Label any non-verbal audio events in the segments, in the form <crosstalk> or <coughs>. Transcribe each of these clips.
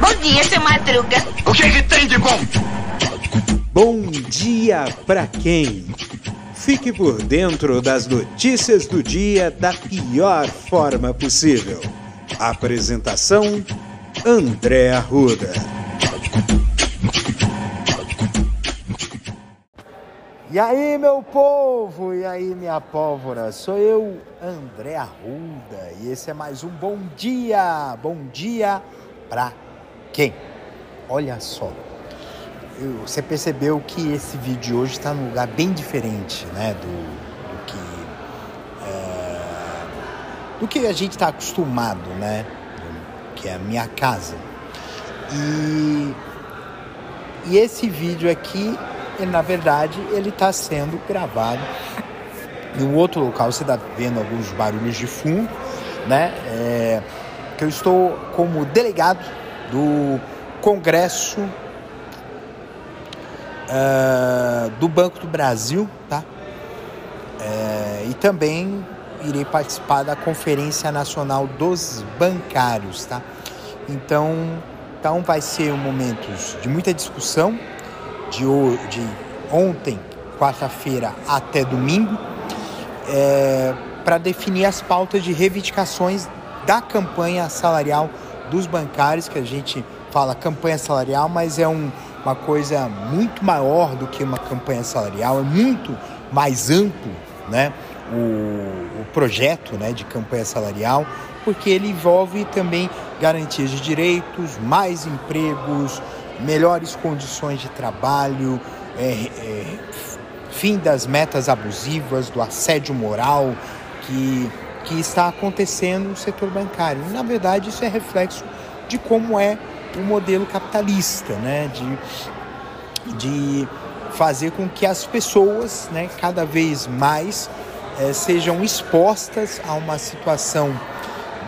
Bom dia, seu Madruga. O que, é que tem de bom? Bom dia pra quem? Fique por dentro das notícias do dia da pior forma possível. Apresentação: André Arruda. E aí, meu povo, e aí, minha pólvora, sou eu, André Arruda, e esse é mais um Bom Dia, Bom Dia pra quem? Olha só, eu, você percebeu que esse vídeo de hoje está num lugar bem diferente, né, do, do que é, do que a gente está acostumado, né, que é a minha casa. E, e esse vídeo aqui ele, na verdade, ele está sendo gravado em um outro local. Você está vendo alguns barulhos de fundo, né? É, que eu estou como delegado do Congresso uh, do Banco do Brasil, tá? É, e também irei participar da Conferência Nacional dos Bancários, tá? Então, então vai ser um momento de muita discussão, de, de ontem, quarta-feira, até domingo, é, para definir as pautas de reivindicações da campanha salarial dos bancários, que a gente fala campanha salarial, mas é um, uma coisa muito maior do que uma campanha salarial, é muito mais amplo né, o, o projeto né, de campanha salarial, porque ele envolve também garantias de direitos, mais empregos, melhores condições de trabalho, é, é, fim das metas abusivas, do assédio moral que, que está acontecendo no setor bancário. na verdade, isso é reflexo de como é o modelo capitalista, né? de, de fazer com que as pessoas né, cada vez mais é, sejam expostas a uma situação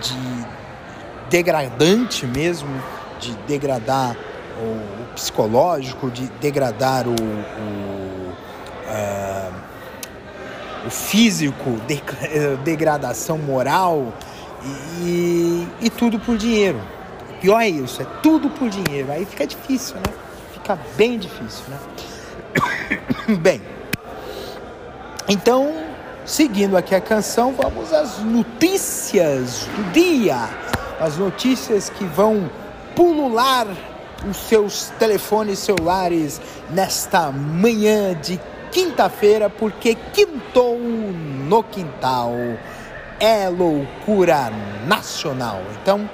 de degradante mesmo, de degradar o, psicológico, de degradar o, o, uh, o físico, de, <laughs> degradação moral e, e tudo por dinheiro. O pior é isso, é tudo por dinheiro. Aí fica difícil, né? Fica bem difícil, né? <coughs> bem, então, seguindo aqui a canção, vamos às notícias do dia. As notícias que vão pulular os seus telefones celulares nesta manhã de quinta-feira, porque quintou no quintal. É loucura nacional. Então,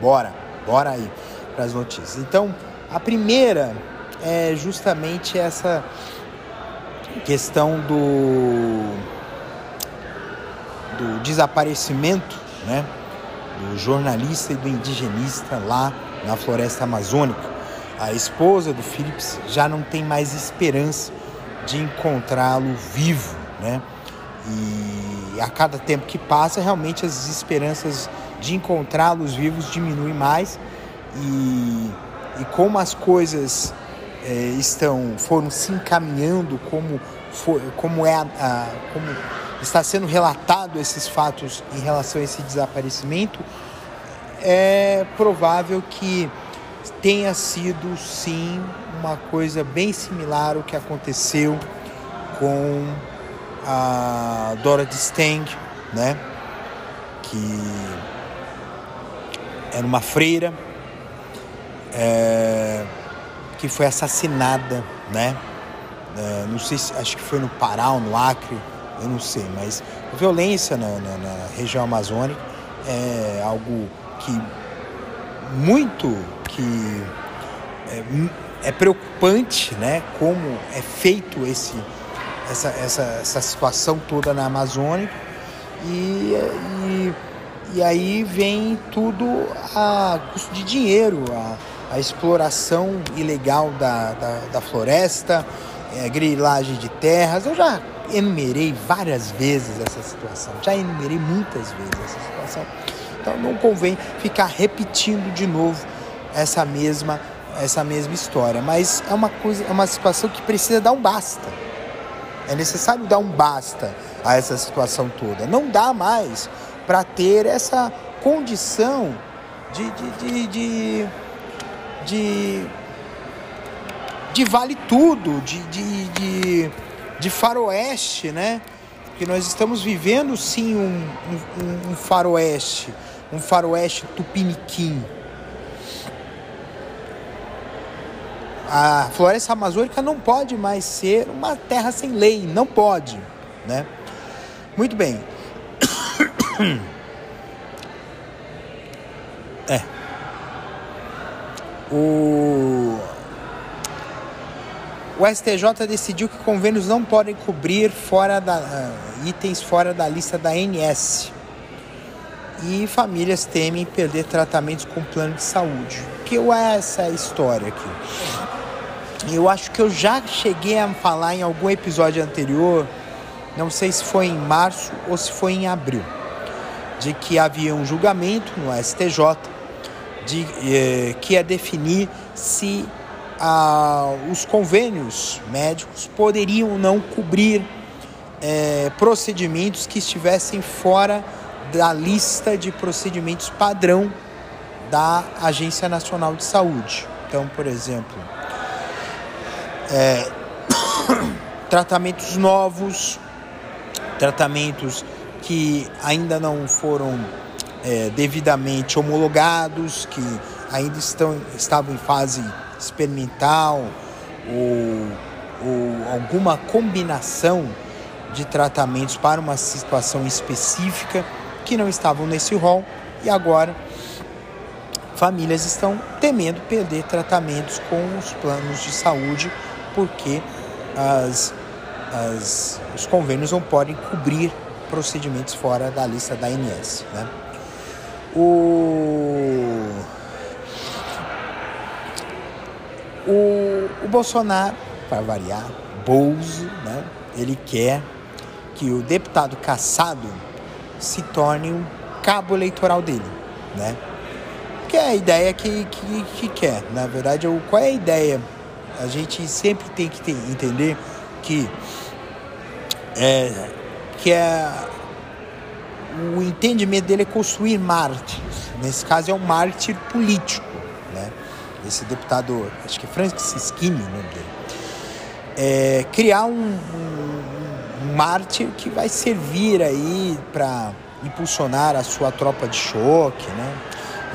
bora, bora aí para as notícias. Então, a primeira é justamente essa questão do, do desaparecimento, né? Do jornalista e do indigenista lá na floresta amazônica. A esposa do Phillips já não tem mais esperança de encontrá-lo vivo, né? E a cada tempo que passa, realmente as esperanças de encontrá-los vivos diminuem mais e, e como as coisas é, estão foram se encaminhando, como foi, como é a, a, como está sendo relatado esses fatos em relação a esse desaparecimento, é provável que tenha sido sim uma coisa bem similar ao que aconteceu com a Dorothy Stang, né? Que era uma freira é, que foi assassinada, né? É, não sei se acho que foi no Pará ou no Acre, eu não sei, mas violência na, na, na região amazônica é algo que muito que é, é, preocupante, né? Como é feito esse essa, essa, essa situação toda na Amazônia e, e, e aí vem tudo a custo de dinheiro, a, a exploração ilegal da, da, da floresta, é, grilagem de terras. Eu já enumerei várias vezes essa situação, já enumerei muitas vezes essa situação. Então não convém ficar repetindo de novo essa mesma essa mesma história, mas é uma coisa, é uma situação que precisa dar um basta. É necessário dar um basta a essa situação toda. Não dá mais para ter essa condição de, de, de, de, de, vale tudo, de, de, de, de faroeste, né? Porque nós estamos vivendo sim um, um, um faroeste, um faroeste tupiniquim. A floresta amazônica não pode mais ser uma terra sem lei, não pode, né? Muito bem. <coughs> É. O o STJ decidiu que convênios não podem cobrir fora da, uh, itens fora da lista da ANS. E famílias temem perder tratamentos com plano de saúde. Que é essa história aqui? Eu acho que eu já cheguei a falar em algum episódio anterior, não sei se foi em março ou se foi em abril, de que havia um julgamento no STJ de, eh, que é definir se os convênios médicos poderiam não cobrir eh, procedimentos que estivessem fora da lista de procedimentos padrão da Agência Nacional de Saúde. Então, por exemplo, é, <coughs> tratamentos novos, tratamentos que ainda não foram é, devidamente homologados, que ainda estão, estavam em fase experimental ou, ou alguma combinação de tratamentos para uma situação específica que não estavam nesse rol e agora famílias estão temendo perder tratamentos com os planos de saúde porque as, as, os convênios não podem cobrir procedimentos fora da lista da ANS. Né? O, o, o Bolsonaro, para variar, Bolso, né? ele quer que o deputado caçado se torne um cabo eleitoral dele, né? Que é a ideia que, que, que quer. Na verdade, qual é a ideia? A gente sempre tem que ter, entender que é, que é o entendimento dele é construir mártires. Nesse caso é um mártir político, né? Esse deputado, acho que é Francisquini, o nome dele. É, criar um, um, um mártir que vai servir aí para impulsionar a sua tropa de choque, né?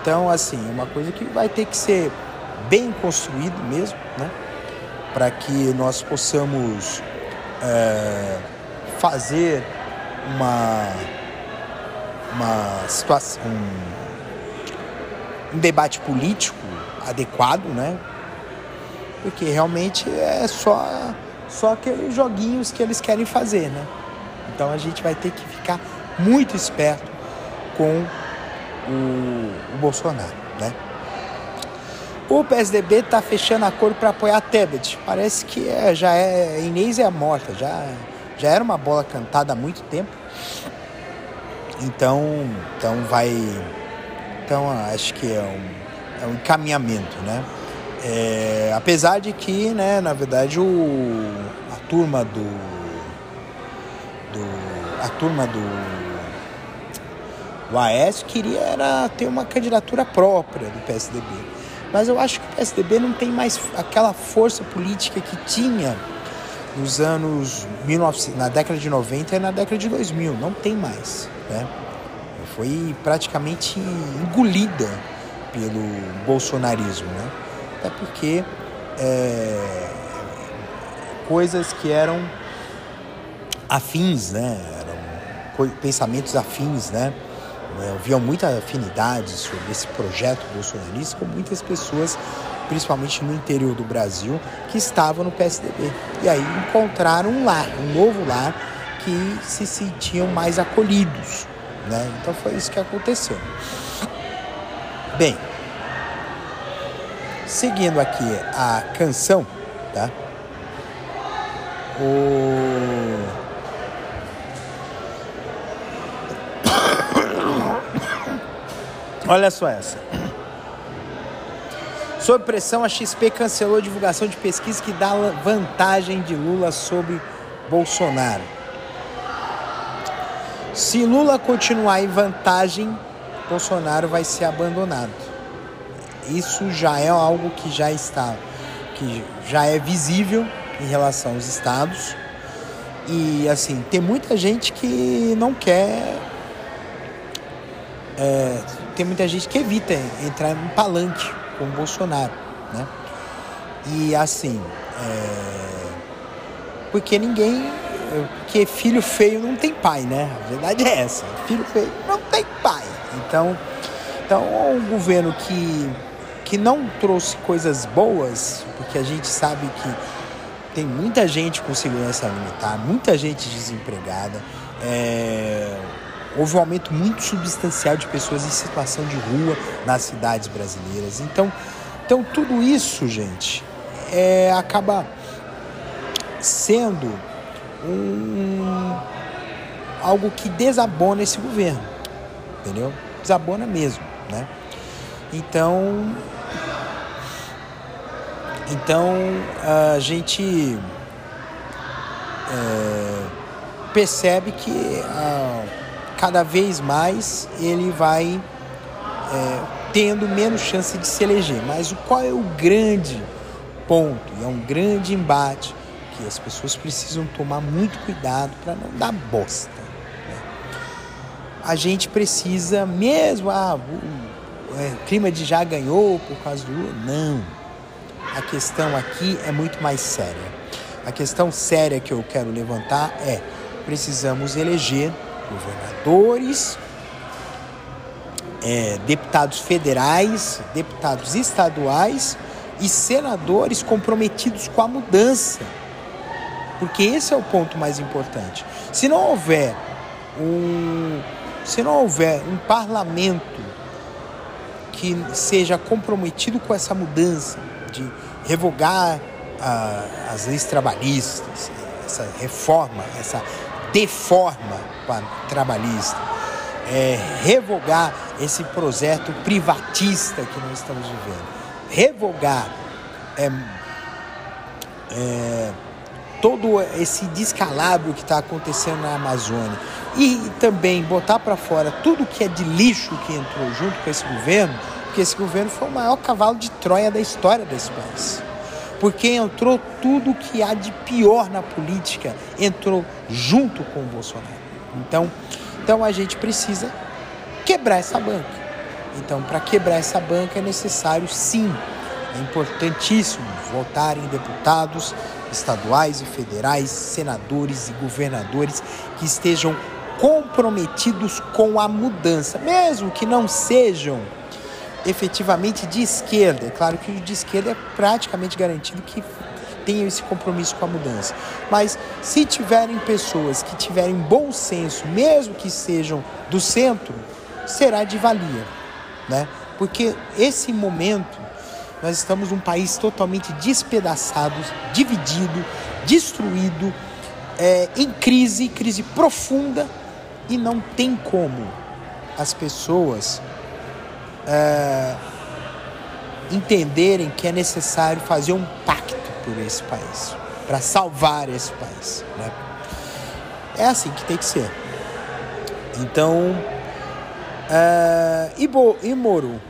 Então, assim, é uma coisa que vai ter que ser bem construído mesmo, né? Para que nós possamos é, fazer uma uma situação, um, um debate político adequado, né? Porque realmente é só só aqueles joguinhos que eles querem fazer, né? Então a gente vai ter que ficar muito esperto com o, o Bolsonaro, né? O PSDB está fechando acordo para apoiar Tebet. Parece que é, já é Inês é morta, já já era uma bola cantada há muito tempo. Então, então vai. Então acho que é um, é um encaminhamento, né? É, apesar de que, né, na verdade, o, a turma do, do a turma do, do Aécio queria era ter uma candidatura própria do PSDB. Mas eu acho que o PSDB não tem mais aquela força política que tinha nos anos 19, na década de 90 e na década de 2000. Não tem mais né? Foi praticamente engolida pelo bolsonarismo, né? Até porque é, coisas que eram afins, né? Eram pensamentos afins, né? Havia muita afinidade sobre esse projeto bolsonarista com muitas pessoas, principalmente no interior do Brasil, que estavam no PSDB. E aí encontraram um lar, um novo lar, que se sentiam mais acolhidos. Né? Então foi isso que aconteceu. Bem, seguindo aqui a canção, tá? O... <coughs> Olha só essa. Sob pressão, a XP cancelou a divulgação de pesquisa que dá vantagem de Lula sobre Bolsonaro. Se Lula continuar em vantagem, Bolsonaro vai ser abandonado. Isso já é algo que já está, que já é visível em relação aos estados. E assim, tem muita gente que não quer. É, tem muita gente que evita entrar no palanque com o Bolsonaro, né? E assim, é, porque ninguém. Porque filho feio não tem pai, né? A verdade é essa. Filho feio não tem pai. Então, então um governo que, que não trouxe coisas boas, porque a gente sabe que tem muita gente com segurança alimentar, muita gente desempregada. É, houve um aumento muito substancial de pessoas em situação de rua nas cidades brasileiras. Então, então tudo isso, gente, é, acaba sendo um, algo que desabona esse governo, entendeu? Desabona mesmo, né? Então, então a gente é, percebe que a, cada vez mais ele vai é, tendo menos chance de se eleger. Mas qual é o grande ponto? É um grande embate as pessoas precisam tomar muito cuidado para não dar bosta. Né? A gente precisa, mesmo, ah, o, o, é, o clima de já ganhou por causa do Lula. Não a questão aqui é muito mais séria. A questão séria que eu quero levantar é: precisamos eleger governadores, é, deputados federais, deputados estaduais e senadores comprometidos com a mudança. Porque esse é o ponto mais importante. Se não houver um, se não houver um parlamento que seja comprometido com essa mudança, de revogar ah, as leis trabalhistas, essa reforma, essa deforma trabalhista, é, revogar esse projeto privatista que nós estamos vivendo, revogar é, é, todo esse descalabro que está acontecendo na Amazônia e também botar para fora tudo que é de lixo que entrou junto com esse governo porque esse governo foi o maior cavalo de Troia da história desse país. Porque entrou tudo que há de pior na política, entrou junto com o Bolsonaro. Então, então a gente precisa quebrar essa banca. Então, para quebrar essa banca é necessário, sim, é importantíssimo votarem deputados estaduais e federais, senadores e governadores que estejam comprometidos com a mudança, mesmo que não sejam efetivamente de esquerda. É claro que o de esquerda é praticamente garantido que tenham esse compromisso com a mudança. Mas se tiverem pessoas que tiverem bom senso, mesmo que sejam do centro, será de valia, né? Porque esse momento nós estamos num país totalmente despedaçado, dividido, destruído, é, em crise, crise profunda e não tem como as pessoas é, entenderem que é necessário fazer um pacto por esse país, para salvar esse país. Né? É assim que tem que ser. Então, é, e, Bo, e Moro?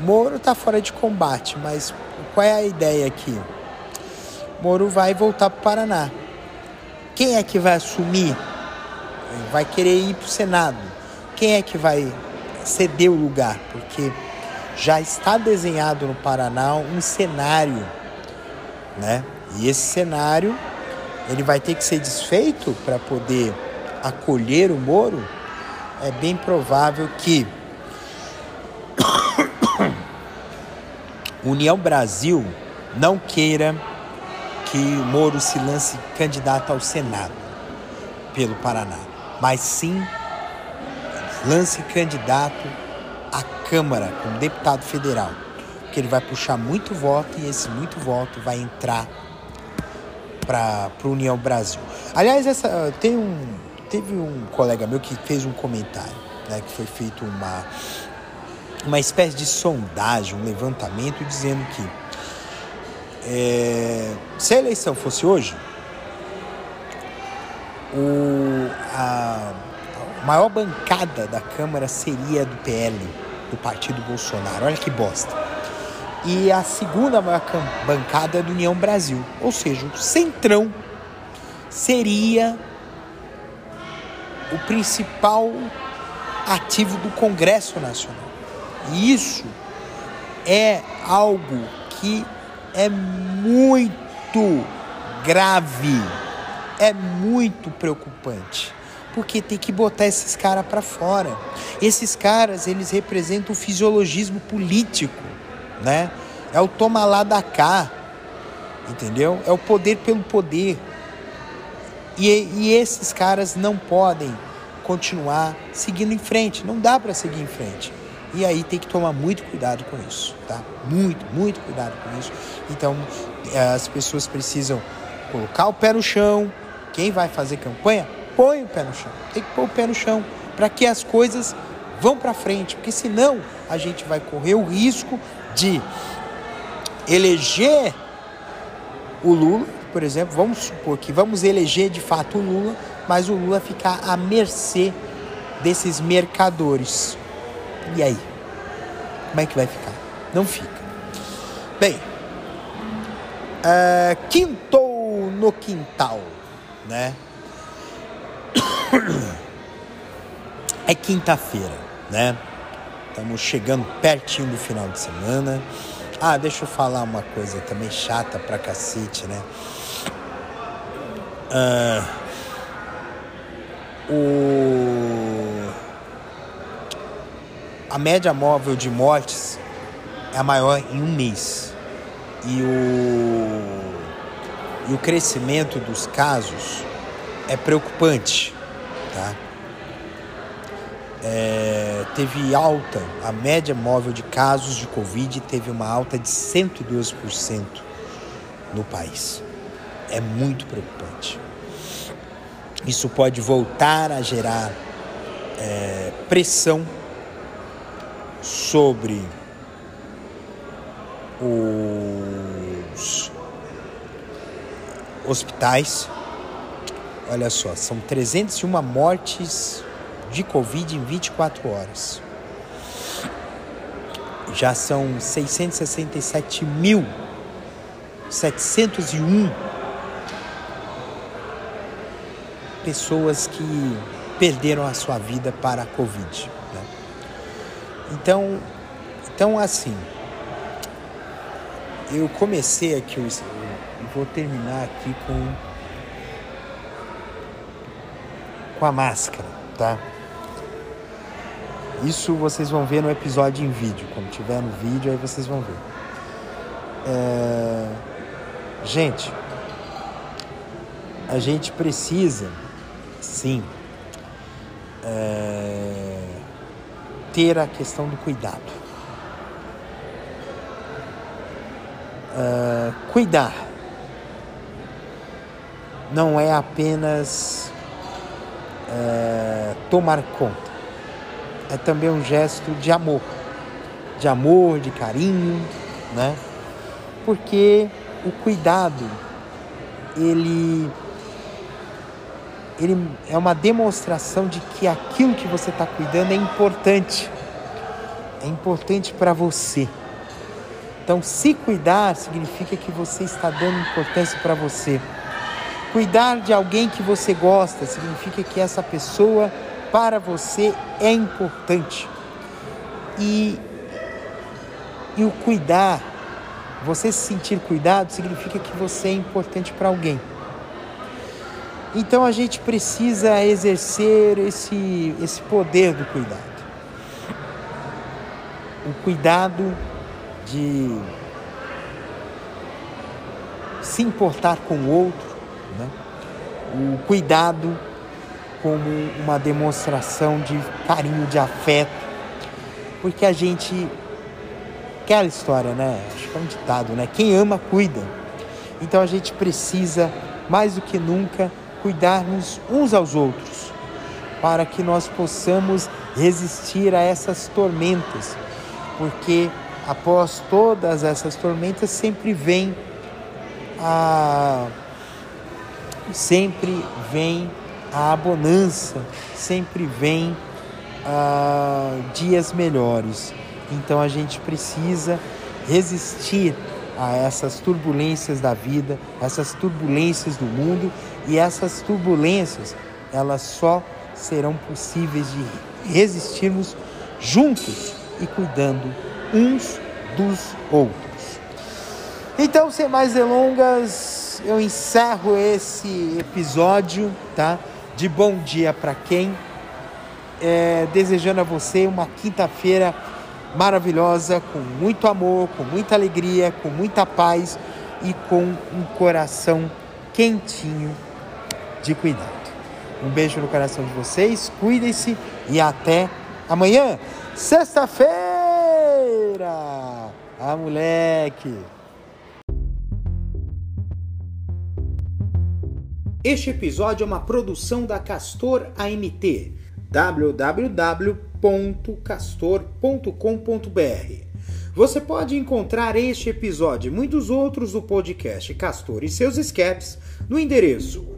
Moro está fora de combate, mas qual é a ideia aqui? Moro vai voltar para o Paraná. Quem é que vai assumir? Vai querer ir para o Senado. Quem é que vai ceder o lugar, porque já está desenhado no Paraná um cenário, né? E esse cenário ele vai ter que ser desfeito para poder acolher o Moro. É bem provável que União Brasil não queira que Moro se lance candidato ao Senado pelo Paraná, mas sim lance candidato à Câmara como deputado federal, porque ele vai puxar muito voto e esse muito voto vai entrar para a União Brasil. Aliás, essa, tem um, teve um colega meu que fez um comentário, né, que foi feito uma, uma espécie de sondagem, um levantamento dizendo que é, se a eleição fosse hoje, o, a, a maior bancada da Câmara seria do PL, do Partido Bolsonaro. Olha que bosta. E a segunda maior bancada é do União Brasil. Ou seja, o Centrão seria o principal ativo do Congresso Nacional. E isso é algo que é muito grave, é muito preocupante, porque tem que botar esses caras para fora. Esses caras, eles representam o fisiologismo político, né? É o toma lá da cá, entendeu? É o poder pelo poder. E, e esses caras não podem continuar seguindo em frente, não dá para seguir em frente. E aí tem que tomar muito cuidado com isso, tá? Muito, muito cuidado com isso. Então, eh, as pessoas precisam colocar o pé no chão. Quem vai fazer campanha, põe o pé no chão. Tem que pôr o pé no chão para que as coisas vão para frente, porque senão a gente vai correr o risco de eleger o Lula, por exemplo, vamos supor que vamos eleger de fato o Lula, mas o Lula ficar à mercê desses mercadores. E aí? Como é que vai ficar? Não fica. Bem, uh, quintou no quintal, né? <coughs> É quinta-feira, né? Estamos chegando pertinho do final de semana. Ah, deixa eu falar uma coisa também chata pra cacete, né? Uh, o a média móvel de mortes é a maior em um mês. E o, e o crescimento dos casos é preocupante. Tá? É, teve alta, a média móvel de casos de Covid teve uma alta de 102% no país. É muito preocupante. Isso pode voltar a gerar é, pressão sobre os hospitais. Olha só, são 301 mortes de Covid em 24 horas. Já são 667.701 pessoas que perderam a sua vida para a Covid. Então, então assim, eu comecei aqui, eu vou terminar aqui com com a máscara, tá? Isso vocês vão ver no episódio em vídeo. Quando tiver no vídeo, aí vocês vão ver. É... Gente, a gente precisa, sim, é ter a questão do cuidado. Uh, cuidar não é apenas uh, tomar conta, é também um gesto de amor, de amor, de carinho, né? Porque o cuidado ele ele é uma demonstração de que aquilo que você está cuidando é importante. É importante para você. Então, se cuidar significa que você está dando importância para você. Cuidar de alguém que você gosta significa que essa pessoa para você é importante. E, e o cuidar, você se sentir cuidado, significa que você é importante para alguém. Então a gente precisa exercer esse, esse poder do cuidado. O cuidado de se importar com o outro, né? o cuidado como uma demonstração de carinho, de afeto, porque a gente. Aquela história, né? Acho que é um ditado, né? Quem ama, cuida. Então a gente precisa, mais do que nunca, cuidarmos uns aos outros, para que nós possamos resistir a essas tormentas, porque após todas essas tormentas sempre vem a sempre vem a bonança sempre vem uh, dias melhores. Então a gente precisa resistir a essas turbulências da vida, essas turbulências do mundo e essas turbulências elas só serão possíveis de resistirmos juntos e cuidando uns dos outros. Então, sem mais delongas, eu encerro esse episódio, tá? De bom dia para quem, é, desejando a você uma quinta-feira maravilhosa, com muito amor, com muita alegria, com muita paz e com um coração quentinho de cuidado. Um beijo no coração de vocês, cuidem-se e até amanhã, sexta-feira! Ah, moleque! Este episódio é uma produção da Castor AMT www.castor.com.br. Você pode encontrar este episódio e muitos outros do podcast Castor e seus escapes no endereço